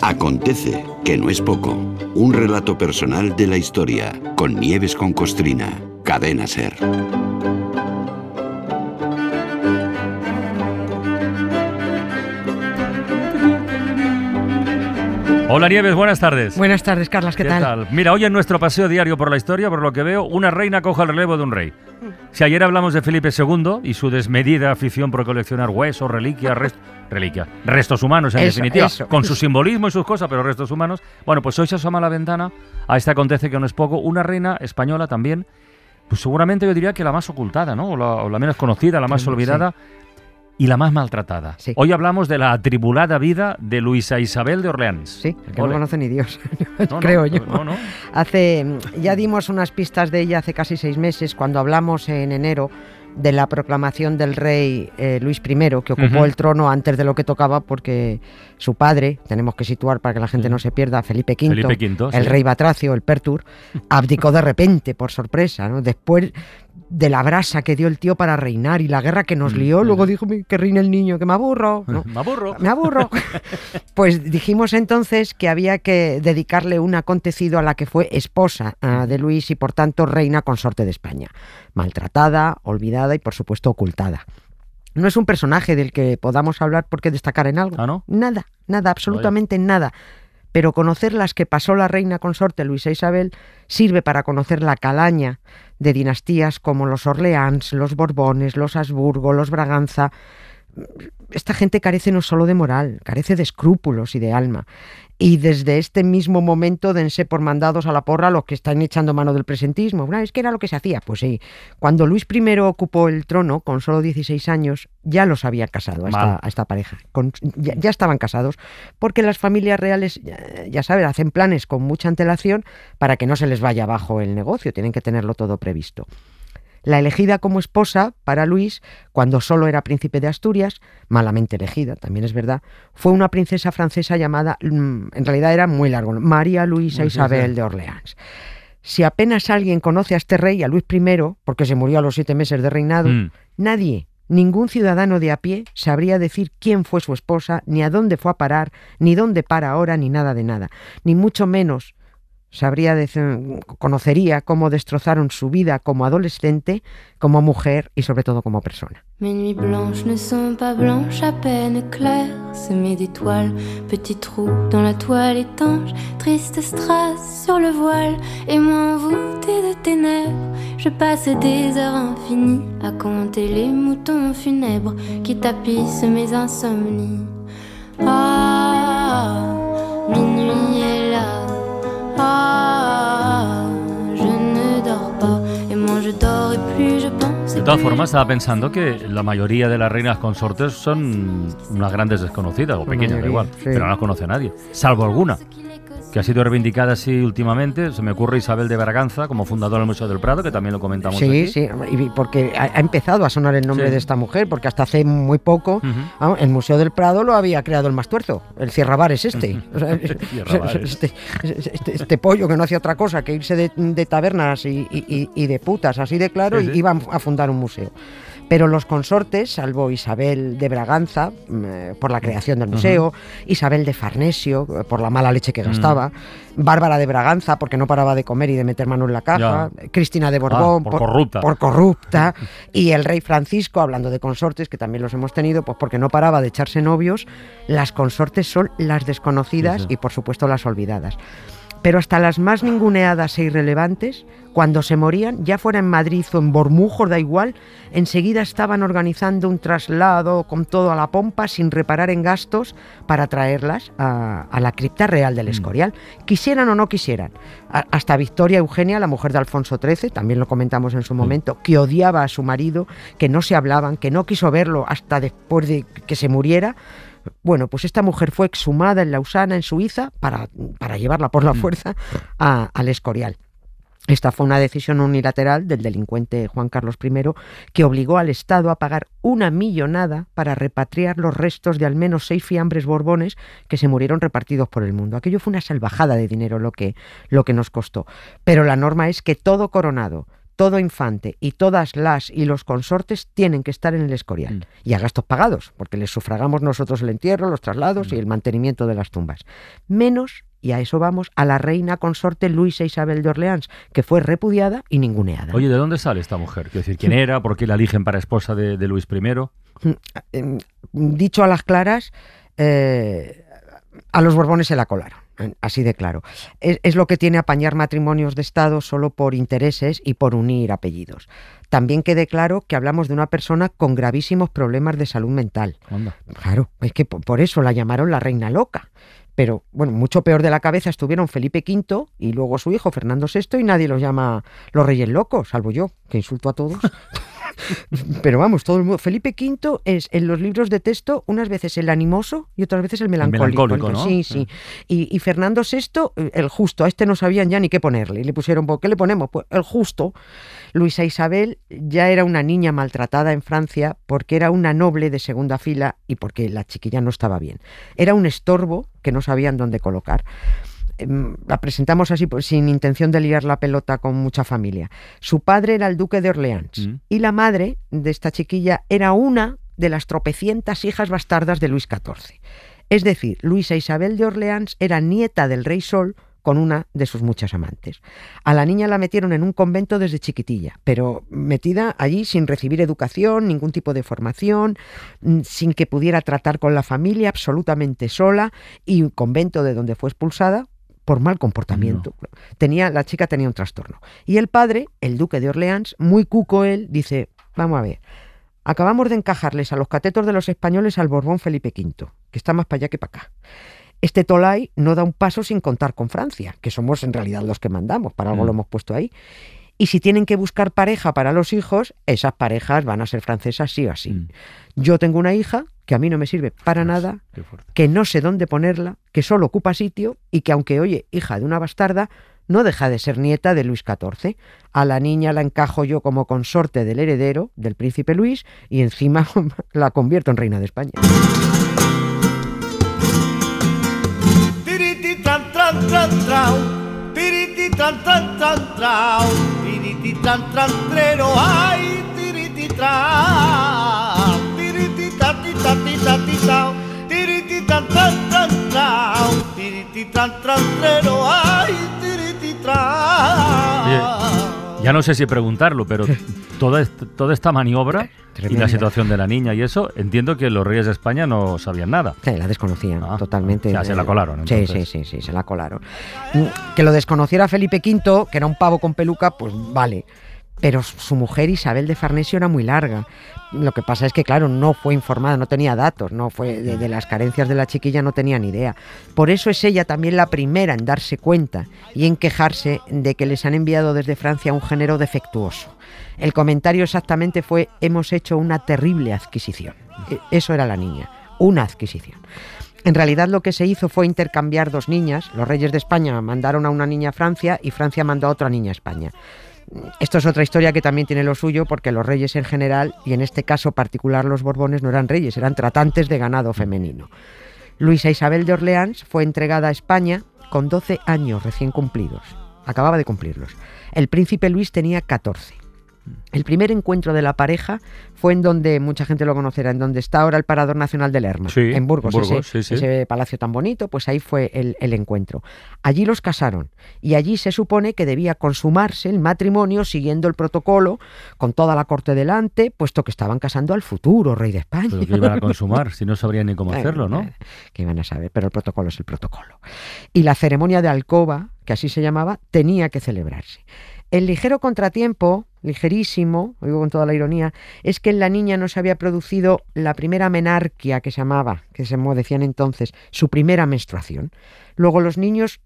acontece que no es poco. Un relato personal de la historia con Nieves con Costrina. Cadena Ser. Hola Nieves, buenas tardes. Buenas tardes, Carlas, ¿qué, tal? Mira, hoy en nuestro paseo diario por la historia, por lo que veo, una reina coja el relevo de un rey. Si ayer hablamos de Felipe II y su desmedida afición por coleccionar huesos, reliquias, rest- reliquias, restos humanos en Eso, definitiva, eso, con su simbolismo y sus cosas, pero restos humanos. Bueno, pues hoy se asoma a la ventana, a este acontece que no es poco, una reina española también, pues seguramente yo diría que la más ocultada, ¿no? O la, o la menos conocida, la más Sí, olvidada. Y la más maltratada. Sí. Hoy hablamos de la atribulada vida de Luisa Isabel de Orleans. Sí, que Ole. no conoce ni Dios, No, no, creo yo. No, no. Hace, ya dimos unas pistas de ella hace casi seis meses cuando hablamos en enero de la proclamación del rey eh, Luis I, que ocupó el trono antes de lo que tocaba porque su padre, tenemos que situar para que la gente no se pierda, Felipe V, Felipe V, el sí. rey Batracio, el Pertur, abdicó de repente, por sorpresa, ¿no? después de la brasa que dio el tío para reinar y la guerra que nos Mm, lió, mm. luego dijo que reine el niño, que me aburro. ¿no? Me aburro. Me aburro. Pues dijimos entonces que había que dedicarle un acontecido a la que fue esposa ah, de Luis y por tanto reina consorte de España. Maltratada, olvidada y por supuesto ocultada. No es un personaje del que podamos hablar porque destacar en algo. Ah, ¿no? Nada, nada, absolutamente nada. Pero conocer las que pasó la reina consorte Luisa Isabel sirve para conocer la calaña de dinastías como los Orleans, los Borbones, los Habsburgo, los Braganza. Esta gente carece no solo de moral, carece de escrúpulos y de alma. Y desde este mismo momento dense por mandados a la porra los que están echando mano del presentismo. Bueno, es que era lo que se hacía. Pues sí, cuando Luis I ocupó el trono con solo 16 años, ya los había casado a esta, a esta pareja. Con- ya, ya estaban casados, porque las familias reales, ya, ya sabes, hacen planes con mucha antelación para que no se les vaya abajo el negocio. Tienen que tenerlo todo previsto. La elegida como esposa para Luis, cuando solo era príncipe de Asturias, malamente elegida, también es verdad, fue una princesa francesa llamada, mm, en realidad era muy largo, María Luisa Isabel de Orleans. Si apenas alguien conoce a este rey, a Luis I, porque se murió a los siete meses de reinado, Mm. nadie, ningún ciudadano de a pie sabría decir quién fue su esposa, ni a dónde fue a parar, ni dónde para ahora, ni nada de nada, ni mucho menos sabría conocería cómo destrozaron su vida como adolescente, como mujer y sobre todo como persona. Mes nuits blanches ne sont pas blanches, à peine claires, semées d'étoiles, petits trous dans la toile étanche, triste strass sur le voile, et moi envoûtée de ténèbres, je passe des heures infinies à compter les moutons funèbres qui tapissent mes insomnies. Ah, De todas formas, estaba pensando que la mayoría de las reinas consortes son unas grandes desconocidas, o pequeñas, da igual, sí. pero no las conoce nadie, salvo alguna, que ha sido reivindicada así últimamente. Se me ocurre Isabel de Braganza como fundadora del Museo del Prado, que también lo comentamos Sí, aquí. sí, y porque ha, empezado a sonar el nombre Sí. de esta mujer, porque hasta hace muy poco el Museo del Prado lo había creado el más tuerzo, el Cierrabar es este. Este, este- este pollo que no hacía otra cosa que irse de, de tabernas y, y- de putas así de claro Sí, y iban a fundar un museo. Pero los consortes, salvo Isabel de Braganza, mm, eh, por la creación del museo, Isabel de Farnesio, eh, por la mala leche que Mm. gastaba, Bárbara de Braganza, porque no paraba de comer y de meter mano en la caja, Cristina de Borbón, Ah, por corrupta. por corrupta, y el rey Francisco, hablando de consortes, que también los hemos tenido, pues porque no paraba de echarse novios, las consortes son las desconocidas Sí, sí. y por supuesto las olvidadas. Pero hasta las más ninguneadas e irrelevantes, cuando se morían, ya fuera en Madrid o en Bormujos, da igual, enseguida estaban organizando un traslado con todo a la pompa, sin reparar en gastos, para traerlas a, a la cripta real del Escorial, quisieran o no quisieran. A- hasta Victoria Eugenia, la mujer de Alfonso XIII, también lo comentamos en su momento, que odiaba a su marido, que no se hablaban, que no quiso verlo hasta después de que se muriera, Bueno, pues esta mujer fue exhumada en Lausana, en Suiza, para, para llevarla por la fuerza a- al Escorial. Esta fue una decisión unilateral del delincuente Juan Carlos I que obligó al Estado a pagar una millonada para repatriar los restos de al menos seis fiambres borbones que se murieron repartidos por el mundo. Aquello fue una salvajada de dinero lo que, lo que nos costó. Pero la norma es que todo coronado, todo infante y todas las y los consortes tienen que estar en el Escorial Mm. y a gastos pagados, porque les sufragamos nosotros el entierro, los traslados y el mantenimiento de las tumbas. Menos, y a eso vamos, a la reina consorte Luisa Isabel de Orleans, que fue repudiada y ninguneada. Oye, ¿de dónde sale esta mujer? Quiero decir, ¿quién era? ¿Por qué la eligen para esposa de, de Luis I? Em, dicho a las claras, eh, a los Borbones se la colaron. Así de claro. Es, es lo que tiene apañar matrimonios de Estado solo por intereses y por unir apellidos. También quede claro que hablamos de una persona con gravísimos problemas de salud mental. Claro, es que po- por eso la llamaron la reina loca. Pero bueno, mucho peor de la cabeza estuvieron Felipe V y luego su hijo Fernando VI y nadie los llama los reyes locos, salvo yo, que insulto a todos. Pero vamos, todo el mundo. Felipe V es en los libros de texto unas veces el animoso y otras veces el melancólico. melancólico, ¿no? Sí, sí. Y, y Fernando VI, eh, el justo. A este no sabían ya ni qué ponerle. Y le pusieron, ¿por qué le ponemos? Pues el justo. Luisa Isabel ya era una niña maltratada en Francia porque era una noble de segunda fila y porque la chiquilla no estaba bien. Era un estorbo que no sabían dónde colocar. Em, La presentamos así pues, sin intención de liar la pelota con mucha familia. Su padre era el duque de Orleans Mm. y la madre de esta chiquilla era una de las tropecientas hijas bastardas de Luis XIV. Es decir, Luisa Isabel de Orleans era nieta del rey Sol con una de sus muchas amantes. A la niña la metieron en un convento desde chiquitilla, pero metida allí sin recibir educación, ningún tipo de formación, mm, sin que pudiera tratar con la familia, absolutamente sola, y un convento de donde fue expulsada por mal comportamiento. Tenía, la chica tenía un trastorno. Y el padre, el duque de Orleans, muy cuco él, dice, vamos a ver, acabamos de encajarles a los catetos de los españoles al Borbón Felipe V, que está más para allá que para acá. Este Tolai no da un paso sin contar con Francia, que somos en realidad los que mandamos, para algo Mm. lo hemos puesto ahí. Y si tienen que buscar pareja para los hijos, esas parejas van a ser francesas sí o así. Mm. Yo tengo una hija que a mí no me sirve para nada, que no sé dónde ponerla, que solo ocupa sitio y que aunque oye hija de una bastarda, no deja de ser nieta de Luis XIV. A la niña la encajo yo como consorte del heredero, del príncipe Luis, y encima la convierto en reina de España. Tran tran tran trau, tiriti tran tran trero, ay, tiriti tran, tiriti tati tati tati tau, tiriti tran tran tran trau, tiriti tran tran trero, ay, tiriti tran. Ya no sé si preguntarlo, pero toda, est- toda esta maniobra y la situación de la niña y eso, entiendo que los reyes de España no sabían nada. Sí, la desconocían Ah, totalmente. o sea, se la colaron, Sí, sí, entonces. sí, sí, se la colaron. Mm, Que lo desconociera Felipe V, que era un pavo con peluca, pues vale. Pero su mujer Isabel de Farnesio era muy larga. Lo que pasa es que, claro, no fue informada, no tenía datos, no fue de, las carencias de la chiquilla, no tenía ni idea. Por eso es ella también la primera en darse cuenta y en quejarse de que les han enviado desde Francia un género defectuoso. El comentario exactamente fue: hemos hecho una terrible adquisición. E- Eso era la niña, una adquisición. En realidad lo que se hizo fue intercambiar dos niñas. Los reyes de España mandaron a una niña a Francia y Francia mandó a otra niña a España. Esto es otra historia que también tiene lo suyo porque los reyes en general, y en este caso particular los Borbones, no eran reyes, eran tratantes de ganado femenino. Luisa Isabel de Orleans fue entregada a España con 12 años recién cumplidos. Acababa de cumplirlos. El príncipe Luis tenía 14. El primer encuentro de la pareja fue en donde, mucha gente lo conocerá, en donde está ahora el Parador Nacional de Lerma, Sí, en Burgos, en Burgos, ese, sí, sí. ese palacio tan bonito, pues ahí fue el, el encuentro. Allí los casaron y allí se supone que debía consumarse el matrimonio siguiendo el protocolo, con toda la corte delante, puesto que estaban casando al futuro rey de España. Pero que iban a consumar, si no sabrían ni cómo hacerlo, ¿no? Que iban a saber, pero el protocolo es el protocolo. Y la ceremonia de alcoba, que así se llamaba, tenía que celebrarse. El ligero contratiempo, ligerísimo, lo con toda la ironía, es que en la niña no se había producido la primera menarquia que se llamaba, que se decían entonces, su primera menstruación. Luego los niños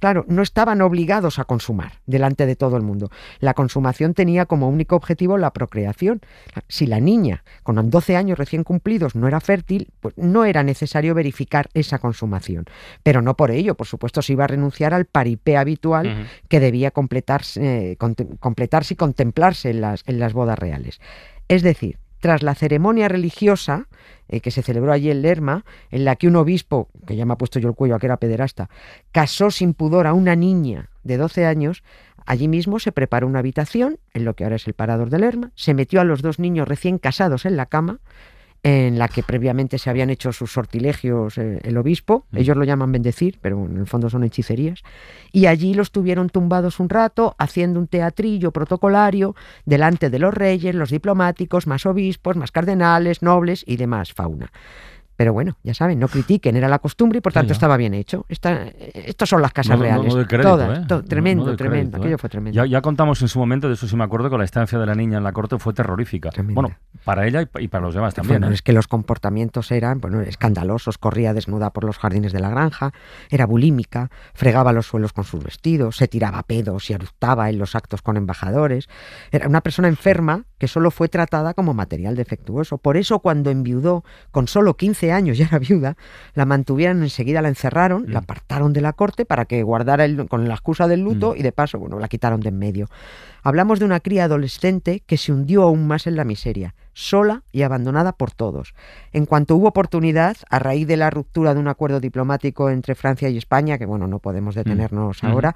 claro, no estaban obligados a consumar delante de todo el mundo. La consumación tenía como único objetivo la procreación. Si la niña, con 12 años recién cumplidos, no era fértil, pues no era necesario verificar esa consumación. Pero no por ello, por supuesto, se iba a renunciar al paripé habitual que debía completarse, completarse y contemplarse en las, en las bodas reales. Es decir, tras la ceremonia religiosa eh, que se celebró allí en Lerma, en la que un obispo, que ya me ha puesto yo el cuello a que era pederasta, casó sin pudor a una niña de 12 años, allí mismo se preparó una habitación, en lo que ahora es el parador de Lerma, se metió a los dos niños recién casados en la cama, en la que previamente se habían hecho sus sortilegios eh, el obispo, mm. ellos lo llaman bendecir, pero en el fondo son hechicerías, y allí los tuvieron tumbados un rato haciendo un teatrillo protocolario delante de los reyes, los diplomáticos, más obispos, más cardenales, nobles y demás fauna. Pero bueno, ya saben, no critiquen, era la costumbre y por tanto estaba bien hecho. Esta, estas son las casas reales. todas, ¿eh? tremendo, tremendo. Aquello ¿eh? fue tremendo. Ya, contamos en su momento, de eso sí me acuerdo, que la estancia de la niña en la corte fue terrorífica. Bueno, para ella y, para los demás también. Bueno, ¿eh? es que los comportamientos eran bueno, escandalosos. Corría desnuda por los jardines de la granja, era bulímica, fregaba los suelos con sus vestidos, se tiraba pedos y eructaba en los actos con embajadores. Era una persona enferma que solo fue tratada como material defectuoso. Por eso, cuando enviudó con solo 15 años, ya era viuda, la mantuvieron enseguida, la encerraron, la mm. apartaron de la corte para que guardara el, con la excusa del luto mm. y de paso, bueno, la quitaron de en medio. Hablamos de una cría adolescente que se hundió aún más en la miseria, sola y abandonada por todos. En cuanto hubo oportunidad, a raíz de la ruptura de un acuerdo diplomático entre Francia y España, que bueno, no podemos mm. detenernos ahora,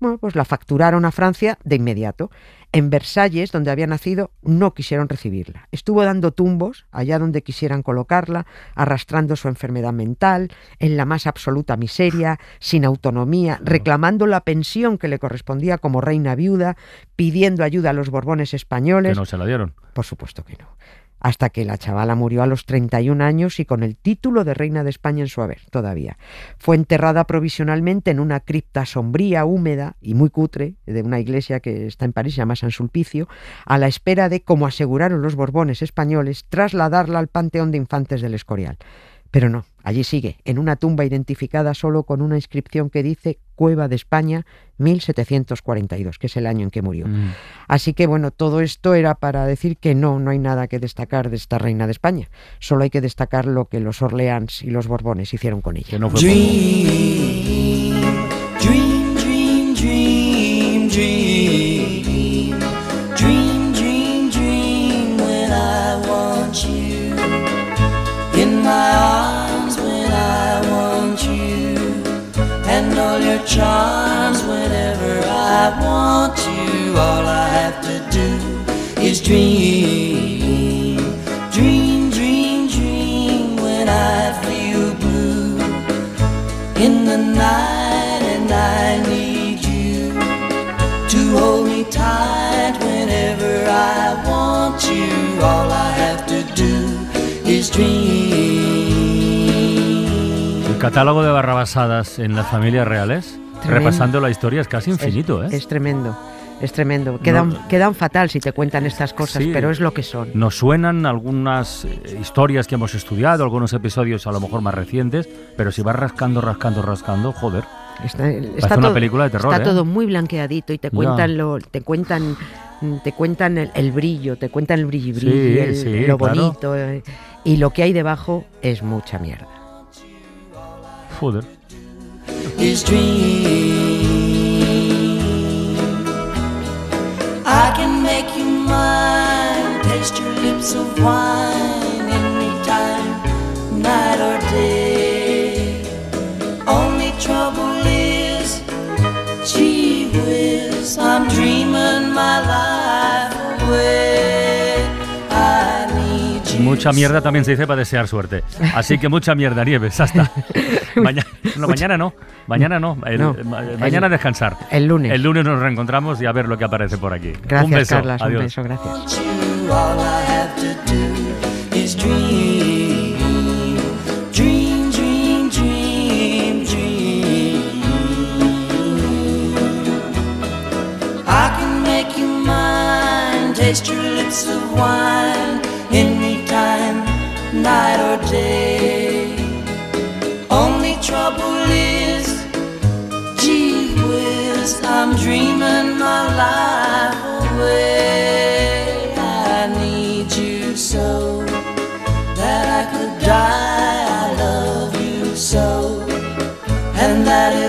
bueno, pues la facturaron a Francia de inmediato. En Versalles, donde había nacido, no quisieron recibirla. Estuvo dando tumbos allá donde quisieran colocarla, arrastrando su enfermedad mental, en la más absoluta miseria, sin autonomía, reclamando la pensión que le correspondía como reina viuda, pidiendo ayuda a los Borbones españoles. Que no se la dieron. Por supuesto que no hasta que la chavala murió a los 31 años y con el título de reina de España en su haber todavía. Fue enterrada provisionalmente en una cripta sombría, húmeda y muy cutre de una iglesia que está en París, se llama San Sulpicio, a la espera de, como aseguraron los Borbones españoles, trasladarla al Panteón de Infantes del Escorial. Pero no, allí sigue, en una tumba identificada solo con una inscripción que dice Cueva de España 1742, que es el año en que murió. Mm. Así que bueno, todo esto era para decir que no, no hay nada que destacar de esta reina de España. Solo hay que destacar lo que los Orleans y los Borbones hicieron con ella. charms I need you to hold me tight whenever I want you. All I have to do is dream. catálogo de barrabasadas en las familias reales, repasando la historia, es casi infinito. Es, ¿eh? es tremendo. Es tremendo. Quedan, quedan fatal si te cuentan estas cosas, pero es lo que son. Nos suenan algunas eh, historias que hemos estudiado, algunos episodios a lo mejor más recientes, pero si vas rascando, rascando, rascando, joder. Está, una película de terror. Está ¿eh? todo muy blanqueadito y te cuentan lo, te cuentan, te cuentan el, brillo, te cuentan el brilli brilli, lo bonito eh, y lo que hay debajo es mucha mierda. Joder. I can make you mine, taste your lips of wine Mucha mierda también se dice para desear suerte. Así que mucha mierda, Nieves. Hasta. mañana, no, mañana no. Mañana no. mañana descansar. El lunes. El lunes nos reencontramos y a ver lo que aparece por aquí. Gracias, un beso. Carlas. Adiós. Un beso, gracias.